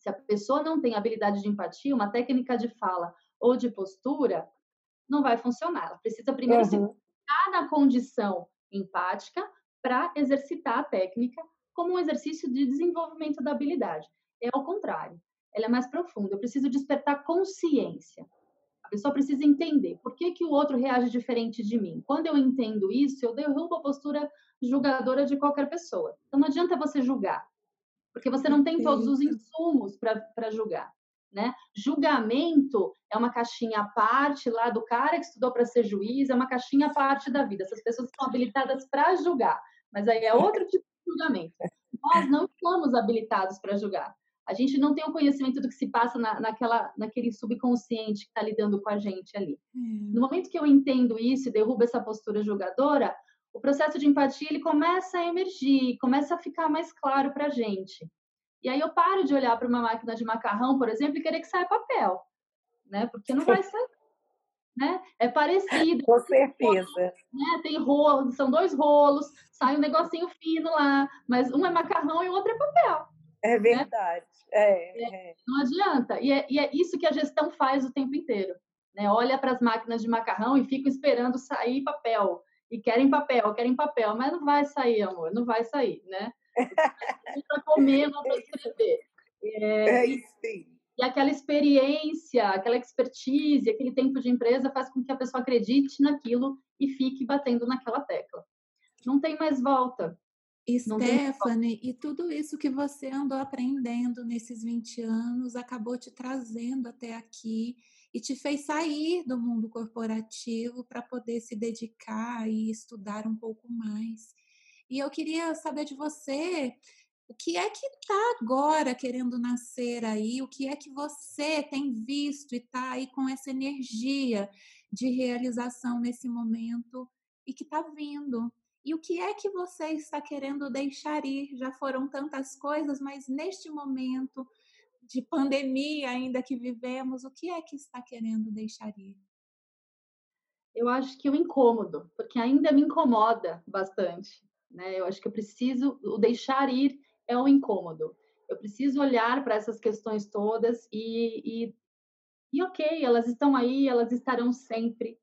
Se a pessoa não tem habilidade de empatia, uma técnica de fala ou de postura não vai funcionar. Ela precisa primeiro uhum. se colocar na condição empática para exercitar a técnica como um exercício de desenvolvimento da habilidade. É ao contrário, ela é mais profunda. Eu preciso despertar consciência. A pessoa precisa entender por que, que o outro reage diferente de mim. Quando eu entendo isso, eu derrubo a postura julgadora de qualquer pessoa. Então não adianta você julgar, porque você não tem todos os insumos para julgar. Né? Julgamento é uma caixinha à parte lá do cara que estudou para ser juiz, é uma caixinha à parte da vida. Essas pessoas são habilitadas para julgar, mas aí é outro tipo de julgamento. Nós não estamos habilitados para julgar. A gente não tem o conhecimento do que se passa na, naquela, naquele subconsciente que está lidando com a gente ali. Hum. No momento que eu entendo isso e derrubo essa postura julgadora, o processo de empatia ele começa a emergir, começa a ficar mais claro para a gente. E aí eu paro de olhar para uma máquina de macarrão, por exemplo, e querer que saia papel, né? Porque não vai sair. Né? É parecido. Com certeza. Né? Tem rolo, são dois rolos, sai um negocinho fino lá, mas um é macarrão e o outro é papel. É né? verdade. Né? É, é, não adianta. E é, e é, isso que a gestão faz o tempo inteiro. Né? Olha para as máquinas de macarrão e fica esperando sair papel. E querem papel, querem papel, mas não vai sair, amor, não vai sair, né? Para comer, não para escrever. É, é isso sim. E aquela experiência, aquela expertise, aquele tempo de empresa faz com que a pessoa acredite naquilo e fique batendo naquela tecla. Não tem mais volta. Stephanie, e tudo isso que você andou aprendendo nesses 20 anos acabou te trazendo até aqui e te fez sair do mundo corporativo para poder se dedicar e estudar um pouco mais. E eu queria saber de você o que é que está agora querendo nascer aí, o que é que você tem visto e está aí com essa energia de realização nesse momento e que está vindo. E o que é que você está querendo deixar ir? Já foram tantas coisas, mas neste momento de pandemia ainda que vivemos, o que é que está querendo deixar ir? Eu acho que o incômodo, porque ainda me incomoda bastante. Né? Eu acho que eu preciso, o deixar ir é o incômodo. Eu preciso olhar para essas questões todas e, e, e, ok, elas estão aí, elas estarão sempre.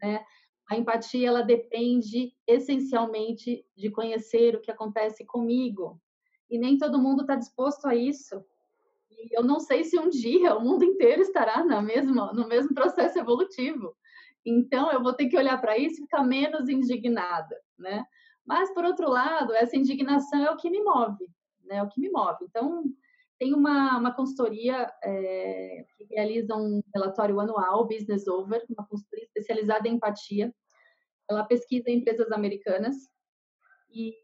Né? A empatia ela depende essencialmente de conhecer o que acontece comigo. E nem todo mundo está disposto a isso. E eu não sei se um dia o mundo inteiro estará na mesma, no mesmo processo evolutivo. Então eu vou ter que olhar para isso e ficar menos indignada, né? Mas por outro lado, essa indignação é o que me move, né? É o que me move. Então tem uma, uma consultoria é, que realiza um relatório anual, Business Over, uma consultoria especializada em empatia. Ela pesquisa empresas americanas e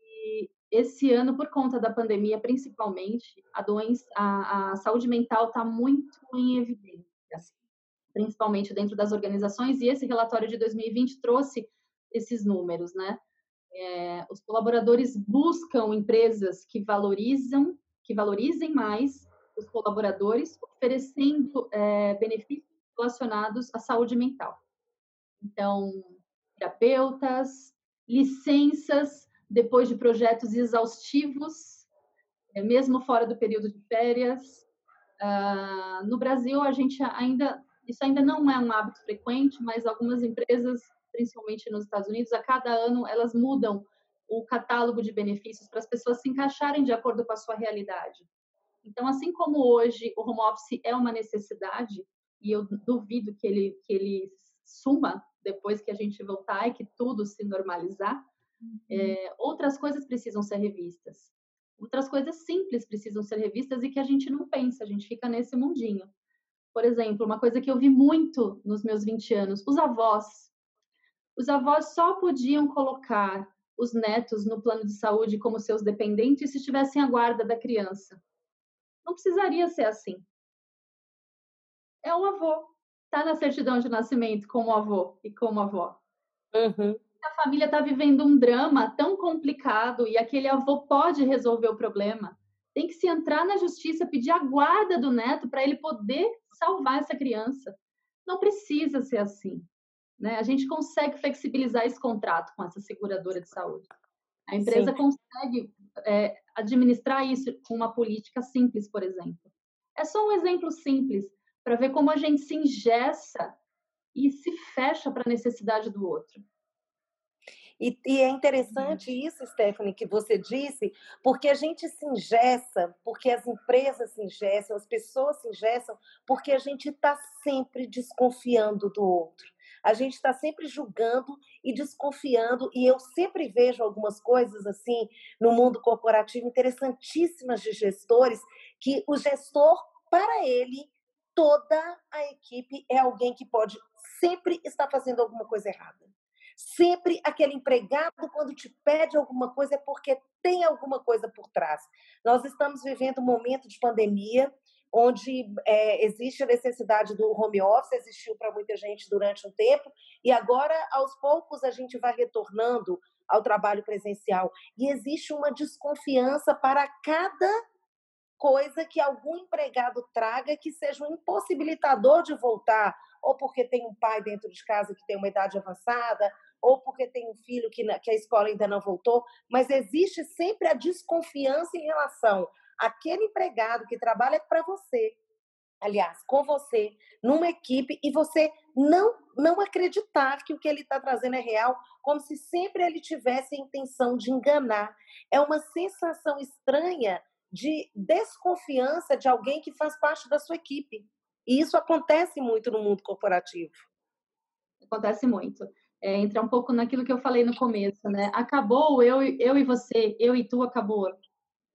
esse ano, por conta da pandemia, principalmente, a doença, a, a saúde mental está muito em evidência. principalmente dentro das organizações, e esse relatório de 2020 trouxe esses números, né? É, os colaboradores buscam empresas que valorizam, que valorizem mais os colaboradores, oferecendo é, benefícios relacionados à saúde mental. Então, terapeutas, licenças depois de projetos exaustivos, é, mesmo fora do período de férias. Uh, no Brasil, a gente ainda isso ainda não é um hábito frequente, mas algumas empresas, principalmente nos Estados Unidos, a cada ano elas mudam o catálogo de benefícios para as pessoas se encaixarem de acordo com a sua realidade. Então, assim como hoje o home office é uma necessidade, e eu duvido que ele, que ele suma depois que a gente voltar e que tudo se normalizar, uhum. é, outras coisas precisam ser revistas. Outras coisas simples precisam ser revistas e que a gente não pensa, a gente fica nesse mundinho. Por exemplo, uma coisa que eu vi muito nos meus 20 anos, os avós. Os avós só podiam colocar os netos no plano de saúde como seus dependentes se tivessem a guarda da criança. Não precisaria ser assim. É o avô. Está na certidão de nascimento como avô e como avó. Uhum. A família está vivendo um drama tão complicado e aquele avô pode resolver o problema tem que se entrar na justiça, pedir a guarda do neto para ele poder salvar essa criança. Não precisa ser assim. Né? A gente consegue flexibilizar esse contrato com essa seguradora de saúde. A empresa Sim. consegue é, administrar isso com uma política simples, por exemplo. É só um exemplo simples para ver como a gente se ingessa e se fecha para a necessidade do outro. E, e, é interessante isso, Stephanie, que você disse, porque a gente se ingessa, porque as empresas se ingessam, as pessoas se ingessam, porque a gente está sempre desconfiando do outro. A gente está sempre julgando e desconfiando, e eu sempre vejo algumas coisas assim no mundo corporativo interessantíssimas de gestores, que o gestor, para ele, toda a equipe é alguém que pode sempre estar fazendo alguma coisa errada. Sempre aquele empregado, quando te pede alguma coisa, é porque tem alguma coisa por trás. Nós estamos vivendo um momento de pandemia, onde é, existe a necessidade do home office, existiu para muita gente durante um tempo, e agora, aos poucos, a gente vai retornando ao trabalho presencial. E existe uma desconfiança para cada coisa que algum empregado traga que seja um impossibilitador de voltar, ou porque tem um pai dentro de casa que tem uma idade avançada, ou porque tem um filho que, que a escola ainda não voltou, mas existe sempre a desconfiança em relação àquele empregado que trabalha para você, aliás, com você, numa equipe, e você não, não acreditar que o que ele está trazendo é real, como se sempre ele tivesse a intenção de enganar. É uma sensação estranha de desconfiança de alguém que faz parte da sua equipe. E isso acontece muito no mundo corporativo. Acontece muito é, entra um pouco naquilo que eu falei no começo, né? Acabou eu, eu e você, eu e tu acabou.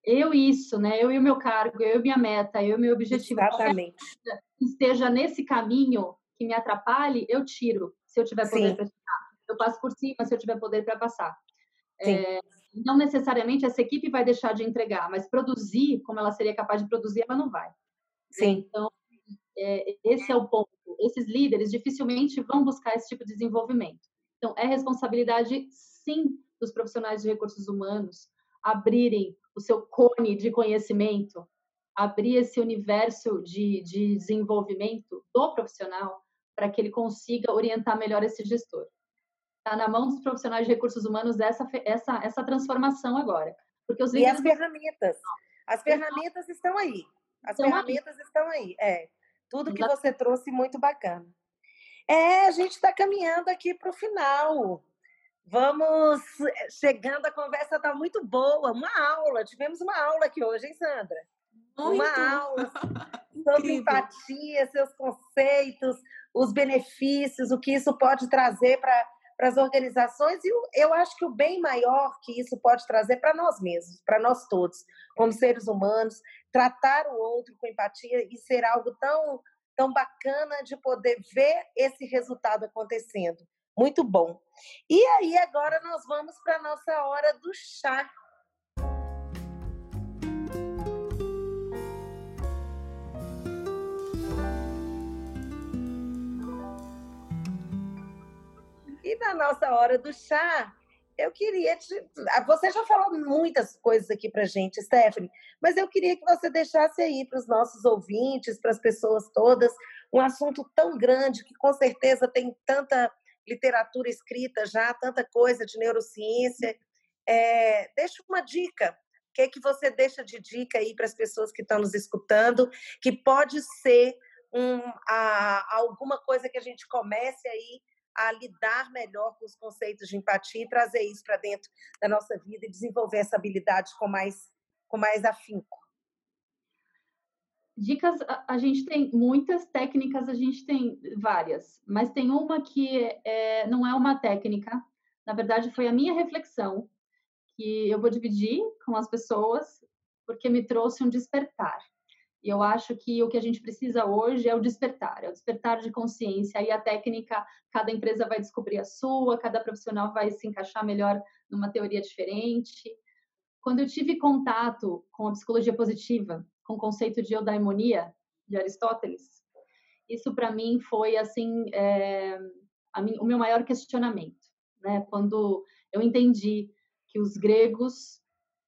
Eu isso, né? Eu e o meu cargo, eu e minha meta, eu e meu objetivo. Exatamente. Esteja nesse caminho que me atrapalhe, eu tiro, se eu tiver poder para tirar. Eu passo por cima se eu tiver poder para passar. É, não necessariamente essa equipe vai deixar de entregar, mas produzir, como ela seria capaz de produzir, ela não vai. Sim. Então, é, esse é o ponto. Esses líderes dificilmente vão buscar esse tipo de desenvolvimento. Então, é responsabilidade, sim, dos profissionais de recursos humanos abrirem o seu cone de conhecimento, abrir esse universo de, de desenvolvimento do profissional para que ele consiga orientar melhor esse gestor. Está na mão dos profissionais de recursos humanos essa, essa, essa transformação agora. Porque os e as ferramentas. As ferramentas estão aí. As estão ferramentas aí. estão aí. É. Tudo que você trouxe, muito bacana. É, a gente está caminhando aqui para o final. Vamos eh, chegando, a conversa está muito boa. Uma aula, tivemos uma aula aqui hoje, hein, Sandra? Muito. Uma aula sobre empatia, seus conceitos, os benefícios, o que isso pode trazer para para as organizações e eu acho que o bem maior que isso pode trazer para nós mesmos, para nós todos, como seres humanos, tratar o outro com empatia e ser algo tão tão bacana de poder ver esse resultado acontecendo. Muito bom. E aí, agora nós vamos para a nossa hora do chá. E na nossa hora do chá, eu queria te. Ah, você já falou muitas coisas aqui para gente, Stephanie, mas eu queria que você deixasse aí para os nossos ouvintes, para as pessoas todas, um assunto tão grande que com certeza tem tanta literatura escrita já, tanta coisa de neurociência. É, deixa uma dica. O que, é que você deixa de dica aí para as pessoas que estão nos escutando, que pode ser um, a, alguma coisa que a gente comece aí a lidar melhor com os conceitos de empatia e trazer isso para dentro da nossa vida e desenvolver essa habilidade com mais, com mais afinco. Dicas, a, gente tem muitas técnicas, a gente tem várias, mas tem uma que é, não é uma técnica, na verdade foi a minha reflexão, que eu vou dividir com as pessoas, porque me trouxe um despertar. E eu acho que o que a gente precisa hoje é o despertar, é o despertar de consciência. Aí a técnica, cada empresa vai descobrir a sua, cada profissional vai se encaixar melhor numa teoria diferente. Quando eu tive contato com a psicologia positiva, com o conceito de eudaimonia de Aristóteles, isso para mim foi assim é, mim, o meu maior questionamento, né? Quando eu entendi que os gregos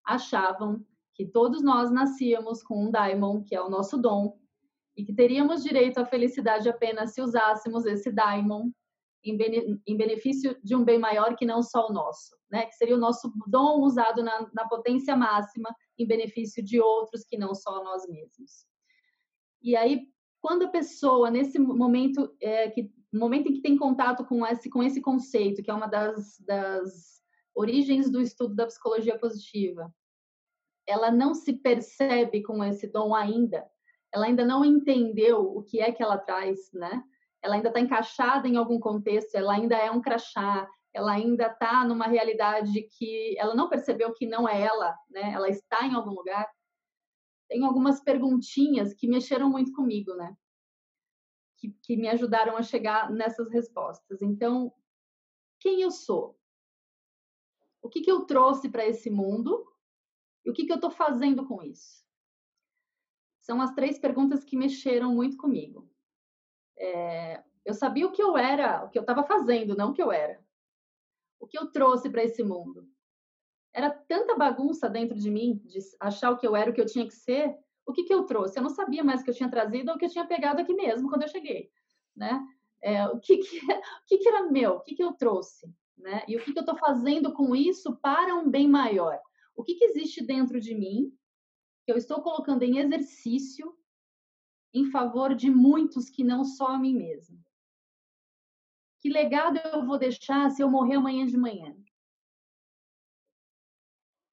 achavam que todos nós nascíamos com um daimon, que é o nosso dom, e que teríamos direito à felicidade apenas se usássemos esse daimon em, bene, em benefício de um bem maior que não só o nosso, né? Que seria o nosso dom usado na, na potência máxima em benefício de outros que não só nós mesmos. E aí, quando a pessoa nesse momento é, que momento em que tem contato com esse com esse conceito, que é uma das, das origens do estudo da psicologia positiva, ela não se percebe com esse dom ainda, ela ainda não entendeu o que é que ela traz, né? Ela ainda está encaixada em algum contexto, ela ainda é um crachá, ela ainda está numa realidade que ela não percebeu que não é ela, né? Ela está em algum lugar. Tem algumas perguntinhas que mexeram muito comigo, né? Que, que me ajudaram a chegar nessas respostas. Então, quem eu sou? O que, que eu trouxe para esse mundo? E o que, que eu estou fazendo com isso? São as três perguntas que mexeram muito comigo. É, eu sabia o que eu era, o que eu estava fazendo, não o que eu era. O que eu trouxe para esse mundo. Era tanta bagunça dentro de mim, de achar o que eu era, o que eu tinha que ser. O que, que eu trouxe? Eu não sabia mais o que eu tinha trazido ou o que eu tinha pegado aqui mesmo quando eu cheguei. Né? É, o que, que, o que, que era meu? O que, que eu trouxe? Né? E o que, que eu estou fazendo com isso para um bem maior? o que, que existe dentro de mim que eu estou colocando em exercício em favor de muitos que não só a mim mesmo. Que legado eu vou deixar se eu morrer amanhã de manhã?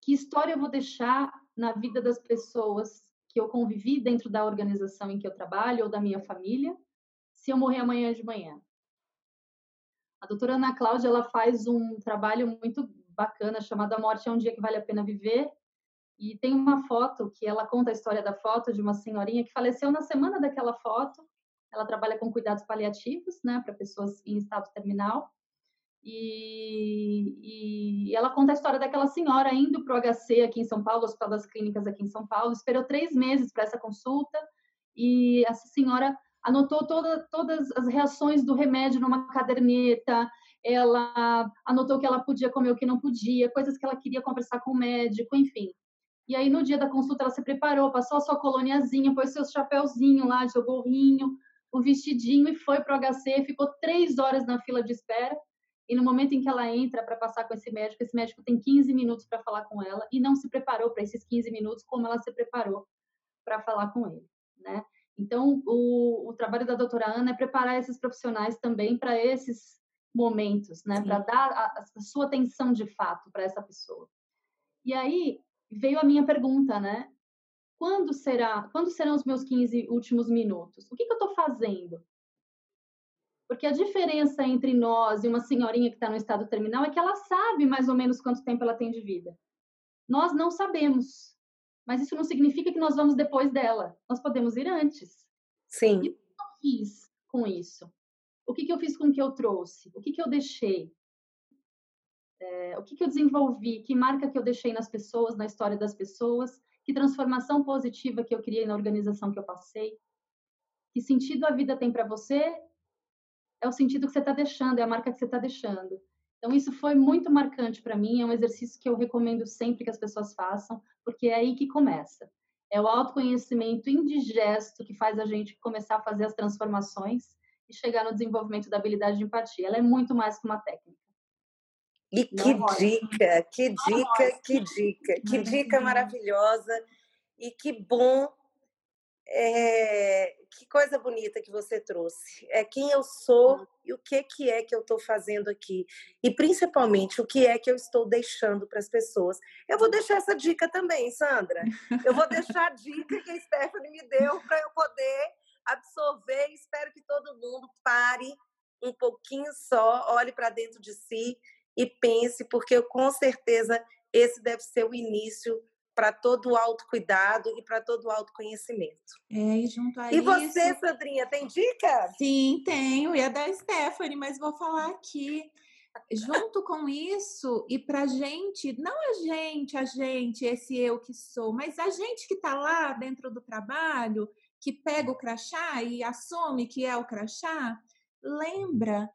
Que história eu vou deixar na vida das pessoas que eu convivi dentro da organização em que eu trabalho ou da minha família, se eu morrer amanhã de manhã? A doutora Ana Cláudia ela faz um trabalho muito bacana chamada Morte é um Dia que Vale a Pena Viver. E tem uma foto que ela conta a história da foto de uma senhorinha que faleceu na semana daquela foto. Ela trabalha com cuidados paliativos, né, para pessoas em estado terminal. E, e, ela conta a história daquela senhora indo para o HC aqui em São Paulo, Hospital das Clínicas aqui em São Paulo, esperou três meses para essa consulta e essa senhora anotou toda, todas as reações do remédio numa caderneta, ela anotou que ela podia comer o que não podia, coisas que ela queria conversar com o médico, enfim. E aí, no dia da consulta, ela se preparou, passou a sua coloniazinha, pôs seu chapéuzinho lá, seu gorrinho, o vestidinho e foi para o HC, ficou três horas na fila de espera. E no momento em que ela entra para passar com esse médico, esse médico tem 15 minutos para falar com ela e não se preparou para esses 15 minutos como ela se preparou para falar com ele, né? Então, o, o trabalho da doutora Ana é preparar esses profissionais também para esses momentos, né? Para dar a, a, sua atenção de fato para essa pessoa. E aí veio a minha pergunta, né? Quando será? Quando serão os meus 15 últimos minutos? O que, que eu estou fazendo? Porque a diferença entre nós e uma senhorinha que está no estado terminal é que ela sabe mais ou menos quanto tempo ela tem de vida. Nós não sabemos. Mas isso não significa que nós vamos depois dela. Nós podemos ir antes. Sim. E o que eu fiz com isso? o que, que eu fiz com o que eu trouxe? O que, que eu deixei? É, o que, que eu desenvolvi? Que marca que eu deixei nas pessoas, na história das pessoas? Que transformação positiva que eu criei na organização que eu passei? Que sentido a vida tem para você? é o sentido que você está deixando, é a marca que você está deixando. Então, isso foi muito marcante para mim, é um exercício que eu recomendo sempre que as pessoas façam, porque é aí que começa. É o autoconhecimento indigesto que faz a gente começar a fazer as transformações e chegar no desenvolvimento da habilidade de empatia. Ela é muito mais que uma técnica. E que dica, que dica, que dica, que dica maravilhosa e que bom é, que coisa bonita que você trouxe. É quem eu sou hum. e o que, que é que eu estou fazendo aqui. E principalmente o que é que eu estou deixando para as pessoas. Eu vou deixar essa dica também, Sandra. Eu vou deixar a dica que a Stephanie me deu para eu poder absorver. Espero que todo mundo pare um pouquinho só, olhe para dentro de si e pense, porque eu, com certeza esse deve ser o início para todo o autocuidado e para todo o autoconhecimento. É, e junto a E isso... você, Sandrinha, tem dica? Sim, tenho. E a da Stephanie, mas vou falar aqui. Junto com isso, e para gente, não a gente, a gente, esse eu que sou, mas a gente que está lá dentro do trabalho, que pega o crachá e assume que é o crachá, lembra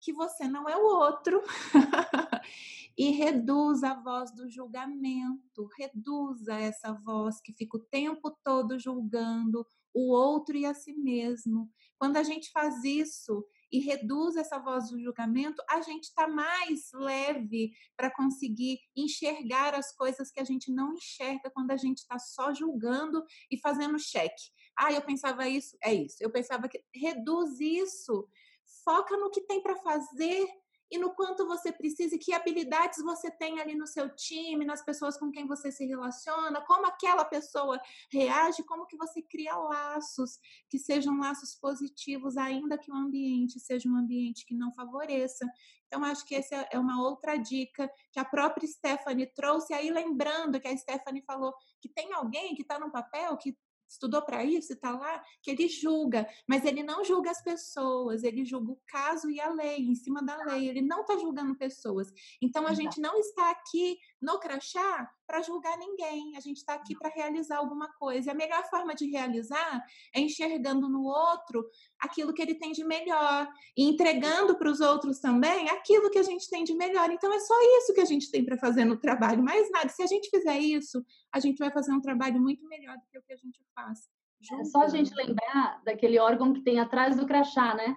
que você não é o outro. e reduz a voz do julgamento, reduza essa voz que fica o tempo todo julgando o outro e a si mesmo. Quando a gente faz isso e reduz essa voz do julgamento, a gente está mais leve para conseguir enxergar as coisas que a gente não enxerga quando a gente está só julgando e fazendo cheque. Ah, eu pensava isso, é isso. Eu pensava que reduz isso, foca no que tem para fazer e no quanto você precisa e que habilidades você tem ali no seu time, nas pessoas com quem você se relaciona, como aquela pessoa reage, como que você cria laços que sejam laços positivos, ainda que o ambiente seja um ambiente que não favoreça. Então, acho que essa é uma outra dica que a própria Stephanie trouxe. Aí, lembrando que a Stephanie falou que tem alguém que está no papel que estudou para isso e está lá, que ele julga, mas ele não julga as pessoas, ele julga o caso e a lei, em cima da lei, ele não está julgando pessoas. Então a gente não está aqui no crachá para julgar ninguém, a gente está aqui para realizar alguma coisa. E a melhor forma de realizar é enxergando no outro aquilo que ele tem de melhor e entregando para os outros também aquilo que a gente tem de melhor. Então é só isso que a gente tem para fazer no trabalho, mais nada. Se a gente fizer isso, a gente vai fazer um trabalho muito melhor do que o que a gente faz. É só a gente lembrar daquele órgão que tem atrás do crachá, né?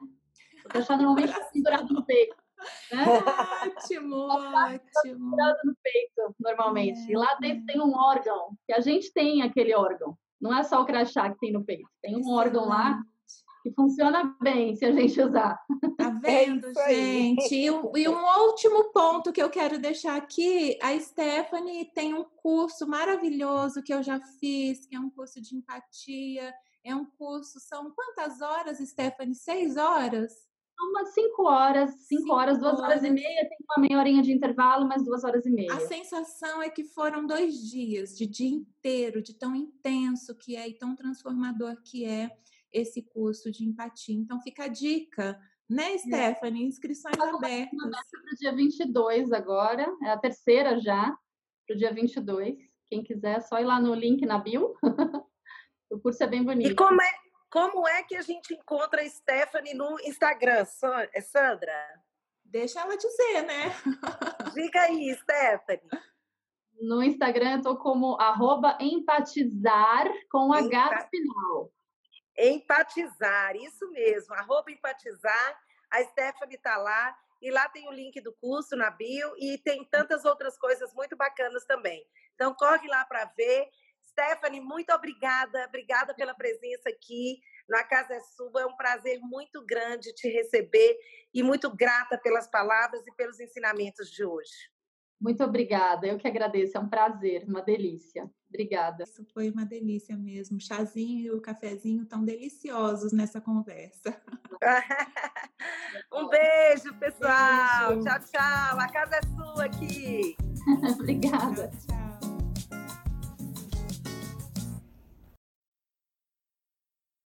O crachá normalmente está pendurado no peito. Né? Ótimo, ótimo. no peito, normalmente. É, e lá dentro é. tem um órgão, que a gente tem aquele órgão. Não é só o crachá que tem no peito. Tem um órgão lá que funciona bem se a gente usar. Tá é vendo, é gente? E, e, um último ponto que eu quero deixar aqui, a Stephanie tem um curso maravilhoso que eu já fiz, que é um curso de empatia. É um curso, são quantas horas, Stephanie? Seis horas? Umas cinco horas, cinco, cinco horas, duas horas. horas. e meia, tem uma meia horinha de intervalo, mais duas horas e meia. A sensação é que foram dois dias, de dia inteiro, de tão intenso que é e tão transformador que é esse curso de empatia. Então, fica a dica, né, Stephanie? Inscrições abertas. Para o dia 22 agora, é a terceira já, para o dia 22. Quem quiser, é só ir lá no link na bio. o curso é bem bonito. E como é, como é que a gente encontra a Stephanie no Instagram, é Sandra? Deixa ela dizer, né? Diga aí, Stephanie. No Instagram eu tô como arroba empatizar com. H no final. Empatizar, isso mesmo, arroba empatizar. A Stephanie está lá e lá tem o link do curso na bio e tem tantas outras coisas muito bacanas também. Então, corre lá para ver. Stephanie, muito obrigada, obrigada pela presença aqui na Casa é Sua. É um prazer muito grande te receber e muito grata pelas palavras e pelos ensinamentos de hoje. Muito obrigada, eu que agradeço, é um prazer, uma delícia. Obrigada. Isso foi uma delícia mesmo. O chazinho e o cafezinho tão deliciosos nessa conversa. um beijo, pessoal. Beijo. Tchau, tchau. A casa é sua aqui. Obrigada. Tchau, tchau.